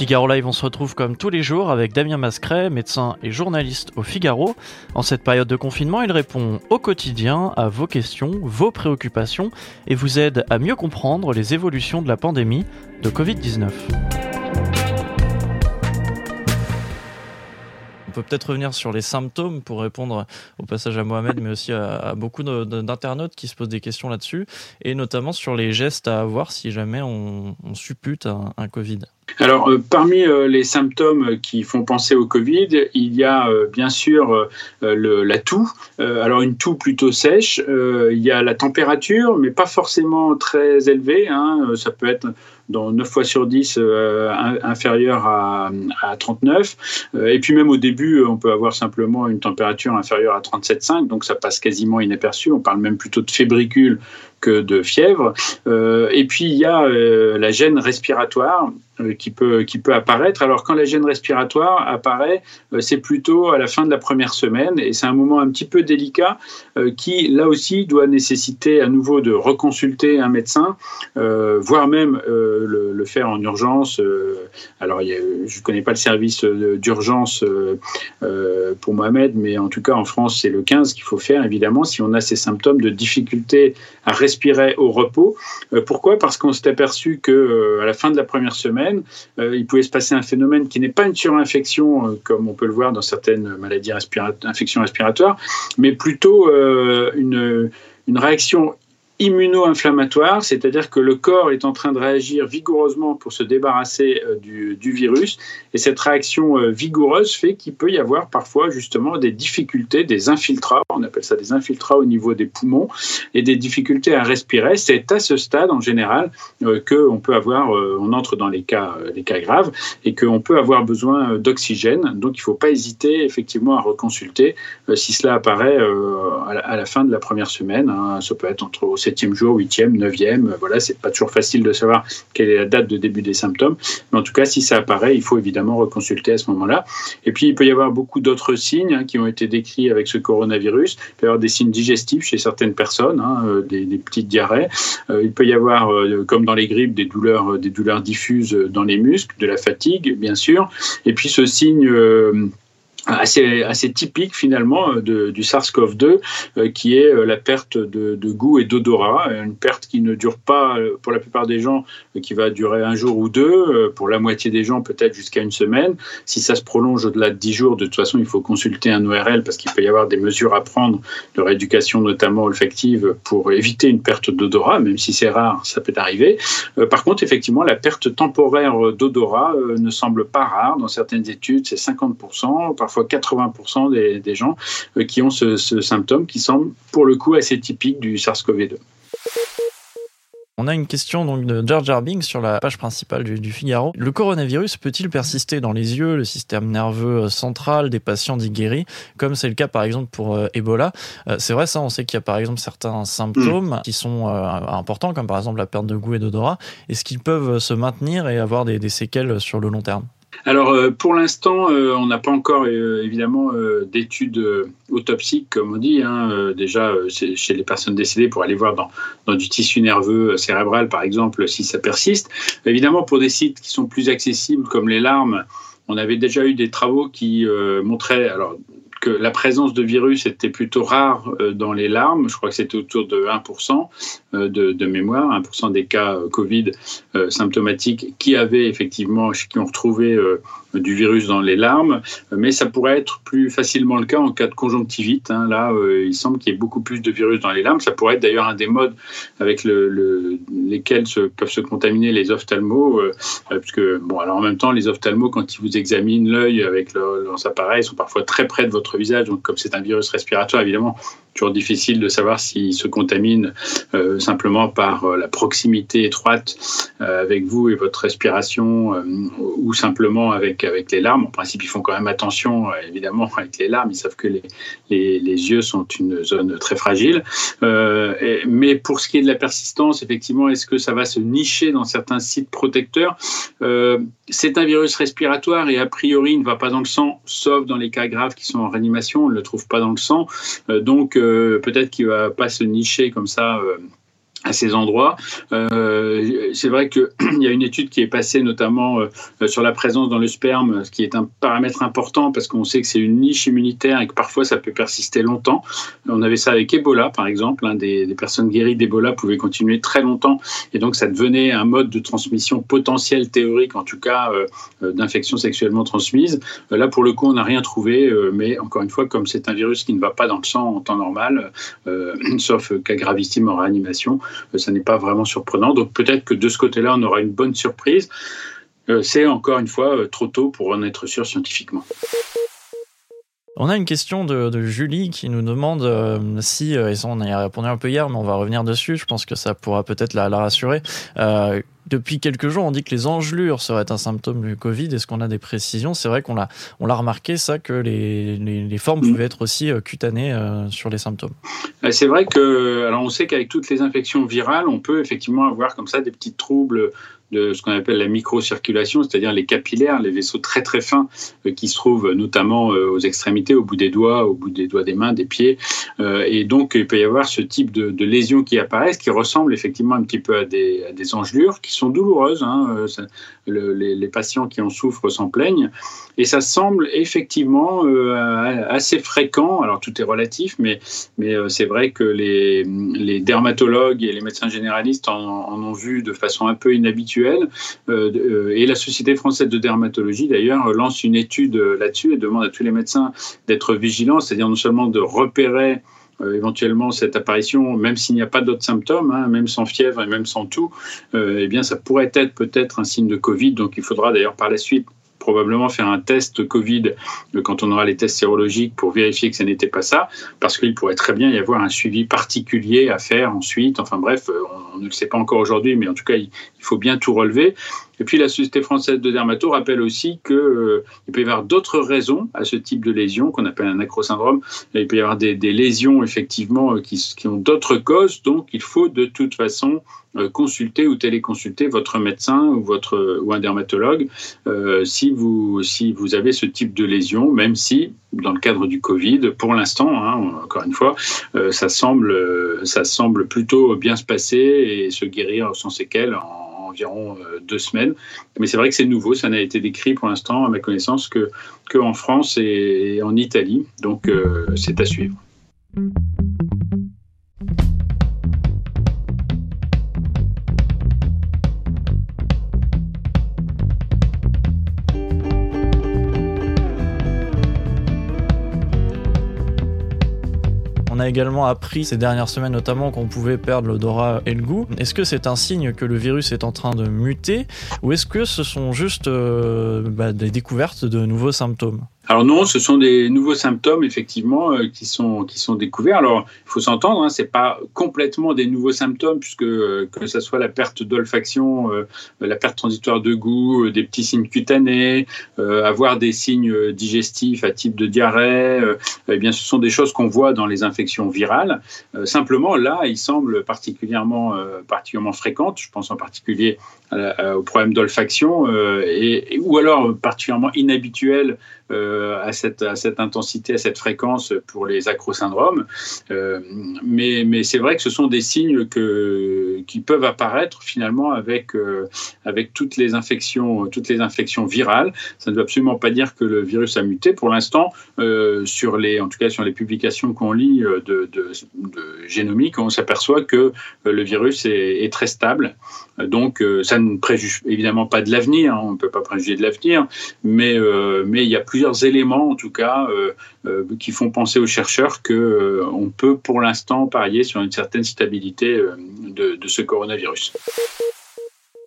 Figaro Live, on se retrouve comme tous les jours avec Damien Mascret, médecin et journaliste au Figaro. En cette période de confinement, il répond au quotidien à vos questions, vos préoccupations et vous aide à mieux comprendre les évolutions de la pandémie de Covid-19. On peut peut-être revenir sur les symptômes pour répondre au passage à Mohamed, mais aussi à, beaucoup d'internautes qui se posent des questions là-dessus, et notamment sur les gestes à avoir si jamais on, suppute un Covid. Alors, euh, parmi euh, les symptômes qui font penser au Covid, il y a euh, bien sûr la toux. alors, une toux plutôt sèche. il y a la température, mais pas forcément très élevée. Hein. ça peut être dans 9 fois sur 10 inférieur à, à 39. et puis même au début, on peut avoir simplement une température inférieure à 37,5, donc ça passe quasiment inaperçu. On parle même plutôt de fébricule que de fièvre. et puis il y a la gêne respiratoire euh, qui peut, qui peut apparaître. Alors quand la gêne respiratoire apparaît, euh, c'est plutôt à la fin de la première semaine et c'est un moment un petit peu délicat euh, qui, là aussi, doit nécessiter à nouveau de reconsulter un médecin, voire même le, faire en urgence. alors je ne connais pas le service d'urgence pour Mohamed, mais en tout cas en France, c'est le 15 qu'il faut faire, évidemment, si on a ces symptômes de difficulté à respirer au repos. pourquoi? Parce qu'on s'est aperçu que à la fin de la première semaine, euh, il pouvait se passer un phénomène qui n'est pas une surinfection, euh, comme on peut le voir dans certaines maladies infections respiratoires, mais plutôt euh, une réaction immuno-inflammatoire, c'est-à-dire que le corps est en train de réagir vigoureusement pour se débarrasser euh, du, virus, et cette réaction euh, vigoureuse fait qu'il peut y avoir parfois justement des difficultés, des infiltrats, on appelle ça des infiltrats au niveau des poumons, et des difficultés à respirer. C'est à ce stade en général euh, qu'on peut avoir, on entre dans les cas, les cas graves, et qu'on peut avoir besoin d'oxygène. Donc il ne faut pas hésiter effectivement à reconsulter si cela apparaît à la, fin de la première semaine. Hein. ça peut être entre septième jour, huitième, neuvième. Voilà, c'est pas toujours facile de savoir quelle est la date de début des symptômes. Mais en tout cas, si ça apparaît, il faut évidemment reconsulter à ce moment-là. Et puis, il peut y avoir beaucoup d'autres signes hein, qui ont été décrits avec ce coronavirus. Il peut y avoir des signes digestifs chez certaines personnes, hein, euh, des, petites diarrhées. Euh, il peut y avoir, euh, comme dans les grippes, des douleurs, des douleurs diffuses dans les muscles, de la fatigue, bien sûr. Et puis, ce signe assez, assez typique finalement euh, du SARS-CoV-2 euh, qui est euh, la perte de, goût et d'odorat, une perte qui ne dure pas pour la plupart des gens, qui va durer un jour ou deux, pour la moitié des gens peut-être jusqu'à une semaine. Si ça se prolonge au-delà de dix jours, de toute façon il faut consulter un ORL parce qu'il peut y avoir des mesures à prendre de rééducation notamment olfactive pour éviter une perte d'odorat, même si c'est rare, ça peut arriver. Par contre effectivement la perte temporaire d'odorat ne semble pas rare, dans certaines études c'est 50%, parfois 80% des, gens euh, qui ont ce, symptôme qui semble pour le coup assez typique du SARS-CoV-2. On a une question donc de George Arbing sur la page principale du, Figaro. Le coronavirus peut-il persister dans les yeux, le système nerveux euh, central des patients dits guéris, comme c'est le cas par exemple pour euh, Ebola? C'est vrai ça, on sait qu'il y a par exemple certains symptômes mm. qui sont importants, comme par exemple la perte de goût et d'odorat. Est-ce qu'ils peuvent se maintenir et avoir des séquelles sur le long terme? Alors, euh, pour l'instant, euh, on n'a pas encore euh, évidemment d'études autopsiques, comme on dit, hein, déjà chez les personnes décédées pour aller voir dans, du tissu nerveux cérébral, par exemple, si ça persiste. Évidemment, pour des sites qui sont plus accessibles, comme les larmes, on avait déjà eu des travaux qui montraient, que la présence de virus était plutôt rare euh, dans les larmes. Je crois que c'était autour de 1% euh, de, mémoire, 1% des cas euh, Covid symptomatiques qui avaient effectivement, qui ont retrouvé du virus dans les larmes, mais ça pourrait être plus facilement le cas en cas de conjonctivite. Hein. Là, il semble qu'il y ait beaucoup plus de virus dans les larmes. Ça pourrait être d'ailleurs un des modes avec le, lesquels se, peuvent se contaminer les ophtalmos, puisque bon, alors en même temps, les ophtalmos, quand ils vous examinent l'œil avec leurs appareils, sont parfois très près de votre visage. Donc, comme c'est un virus respiratoire, évidemment, toujours difficile de savoir s'il se contamine euh, simplement par euh, la proximité étroite euh, avec vous et votre respiration ou simplement avec, avec les larmes. En principe, ils font quand même attention, évidemment, avec les larmes. Ils savent que les, les, yeux sont une zone très fragile. mais pour ce qui est de la persistance, effectivement, est-ce que ça va se nicher dans certains sites protecteurs? C'est un virus respiratoire et a priori, il ne va pas dans le sang, sauf dans les cas graves qui sont en on ne le trouve pas dans le sang. Euh, donc peut-être qu'il va pas se nicher comme ça euh, à ces endroits. Euh, c'est vrai qu'il y a une étude qui est passée notamment euh, sur la présence dans le sperme, ce qui est un paramètre important parce qu'on sait que c'est une niche immunitaire et que parfois ça peut persister longtemps. On avait ça avec Ebola, par exemple. Hein, des, personnes guéries d'Ebola pouvaient continuer très longtemps et donc ça devenait un mode de transmission potentiel théorique, en tout cas euh, d'infection sexuellement transmise. là, pour le coup, on n'a rien trouvé, mais encore une fois, comme c'est un virus qui ne va pas dans le sang en temps normal, sauf cas gravissime en réanimation, ça n'est pas vraiment surprenant. Donc peut-être que de ce côté-là, on aura une bonne surprise. Euh, c'est encore une fois euh, trop tôt pour en être sûr scientifiquement. On a une question de, Julie qui nous demande euh, si, et ça on a répondu un peu hier, mais on va revenir dessus, je pense que ça pourra peut-être la, rassurer. Depuis quelques jours, on dit que les engelures seraient un symptôme du Covid. Est-ce qu'on a des précisions? C'est vrai qu'on l'a, on l'a remarqué, ça, que les, les, formes pouvaient être aussi cutanées sur les symptômes. C'est vrai que, alors on sait qu'avec toutes les infections virales, on peut effectivement avoir comme ça des petits troubles de ce qu'on appelle la microcirculation, c'est-à-dire les capillaires, les vaisseaux très très fins euh, qui se trouvent notamment euh, aux extrémités, au bout des doigts, au bout des doigts des mains, des pieds. Euh, et donc il peut y avoir ce type de, lésions qui apparaissent, qui ressemblent effectivement un petit peu à des, à engelures, qui sont douloureuses. Hein, le, les, patients qui en souffrent s'en plaignent. Et ça semble effectivement assez fréquent. Alors tout est relatif, mais, c'est vrai que les, dermatologues et les médecins généralistes en ont vu de façon un peu inhabituelle euh, euh, et la Société française de dermatologie, d'ailleurs, lance une étude euh, là-dessus et demande à tous les médecins d'être vigilants, c'est-à-dire non seulement de repérer éventuellement cette apparition, même s'il n'y a pas d'autres symptômes, hein, même sans fièvre et même sans tout, eh bien ça pourrait être peut-être un signe de Covid. Donc il faudra d'ailleurs par la suite probablement faire un test Covid quand on aura les tests sérologiques pour vérifier que ce n'était pas ça, parce qu'il pourrait très bien y avoir un suivi particulier à faire ensuite. Enfin bref, on, ne le sait pas encore aujourd'hui, mais en tout cas, il, faut bien tout relever. Et puis la Société française de dermato rappelle aussi qu'il euh, peut y avoir d'autres raisons à ce type de lésion qu'on appelle un acrosyndrome. Il peut y avoir des, lésions effectivement qui, qui ont d'autres causes, donc il faut de toute façon euh, consulter ou téléconsulter votre médecin ou, votre, ou un dermatologue euh, si, vous, si vous avez ce type de lésion, même si, dans le cadre du Covid, pour l'instant, hein, encore une fois, euh, ça, semble, ça semble plutôt bien se passer et se guérir sans séquelles en environ deux semaines. Mais c'est vrai que c'est nouveau, ça n'a été décrit pour l'instant, à ma connaissance, que, que en France et en Italie. Donc c'est à suivre. A également appris ces dernières semaines notamment qu'on pouvait perdre l'odorat et le goût. Est-ce que c'est un signe que le virus est en train de muter ou est-ce que ce sont juste euh, bah, des découvertes de nouveaux symptômes? Alors non, ce sont des nouveaux symptômes effectivement euh, qui sont qui sont découverts. Alors il faut s'entendre, hein, c'est pas complètement des nouveaux symptômes puisque euh, que ce soit la perte d'olfaction, euh, la perte transitoire de goût, des petits signes cutanés, avoir des signes digestifs à type de diarrhée, eh bien ce sont des choses qu'on voit dans les infections virales. simplement là, ils semblent particulièrement particulièrement. Je pense en particulier au problème d'olfaction et, ou alors particulièrement inhabituel à, cette, à cette intensité, à cette fréquence pour les acrosyndromes. Euh, mais mais c'est vrai que ce sont des signes qui peuvent apparaître finalement avec, euh, toutes, les infections, virales. Ça ne veut absolument pas dire que le virus a muté. Pour l'instant, en tout cas sur les publications qu'on lit de, de, génomique, on s'aperçoit que le virus est, très stable. Donc ça ne préjuge évidemment pas de l'avenir, hein. on ne peut pas préjuger de l'avenir, mais, mais il y a plus plusieurs éléments, en tout cas, euh, euh, qui font penser aux chercheurs qu'on euh, peut pour l'instant parier sur une certaine stabilité de, de ce coronavirus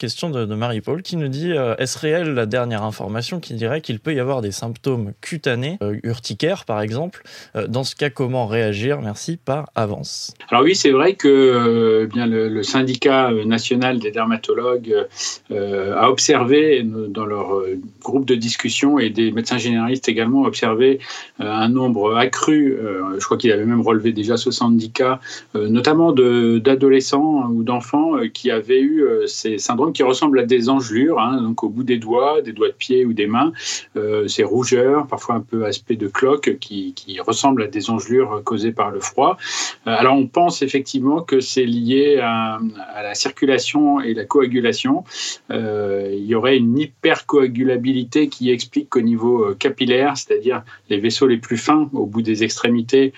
question de, Marie-Paul qui nous dit euh, est-ce réel la dernière information qui dirait qu'il peut y avoir des symptômes cutanés, euh, urticaires par exemple? Euh, Dans ce cas, comment réagir? Merci par avance. Alors oui, c'est vrai que bien le, syndicat national des dermatologues a observé dans leur groupe de discussion et des médecins généralistes également observé un nombre accru. je crois qu'il avait même relevé déjà 70 cas, notamment d'adolescents ou d'enfants qui avaient eu ces syndromes qui ressemblent à des engelures, hein, donc au bout des doigts, des doigts de pied ou des mains. Euh, ces rougeurs, parfois un peu aspect de cloque, qui, ressemblent à des engelures causées par le froid. Euh, alors on pense effectivement que c'est lié à, la circulation et la coagulation. Euh, il y aurait une hypercoagulabilité qui explique qu'au niveau capillaire, c'est-à-dire les vaisseaux les plus fins au bout des extrémités,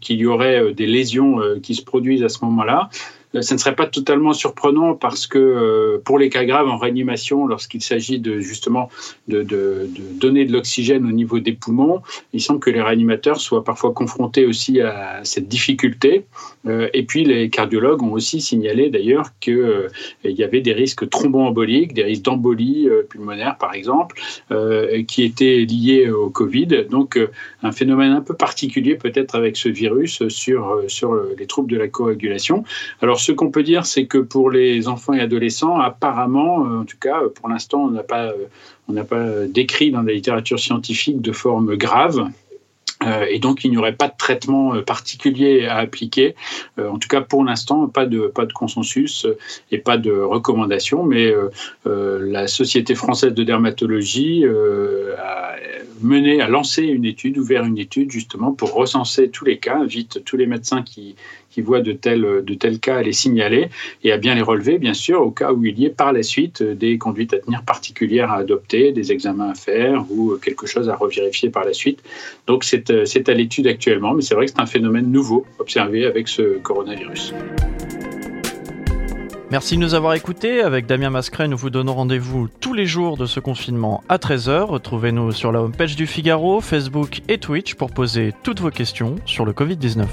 qu'il y aurait des lésions qui se produisent à ce moment-là. Euh, ça ne serait pas totalement surprenant parce que euh, pour les cas graves en réanimation, lorsqu'il s'agit de justement de donner de l'oxygène au niveau des poumons, il semble que les réanimateurs soient parfois confrontés aussi à cette difficulté. Euh, et puis les cardiologues ont aussi signalé d'ailleurs qu'il y avait des risques thromboemboliques, des risques d'embolie pulmonaire par exemple, qui étaient liés au Covid. Donc un phénomène un peu particulier peut-être avec ce virus sur, sur les troubles de la coagulation. Alors ce qu'on peut dire, c'est que pour les enfants et adolescents, apparemment, euh, en tout cas, pour l'instant, on n'a pas, euh, pas décrit dans la littérature scientifique de forme grave. Euh, et donc, il n'y aurait pas de traitement particulier à appliquer. en tout cas, pour l'instant, pas de, pas de consensus et pas de recommandation. Mais la Société française de dermatologie a mené, a lancé une étude, ouvert une étude justement pour recenser tous les cas, invite tous les médecins qui, qui voient de tels, de tels cas à les signaler et à bien les relever, bien sûr, au cas où il y ait par la suite des conduites à tenir particulières à adopter, des examens à faire ou quelque chose à revérifier par la suite. Donc c'est à l'étude actuellement, mais c'est vrai que c'est un phénomène nouveau observé avec ce coronavirus. Merci de nous avoir écoutés. Avec Damien Mascret, nous vous donnons rendez-vous tous les jours de ce confinement à 13h. Retrouvez-nous sur la homepage du Figaro, Facebook et Twitch pour poser toutes vos questions sur le Covid-19.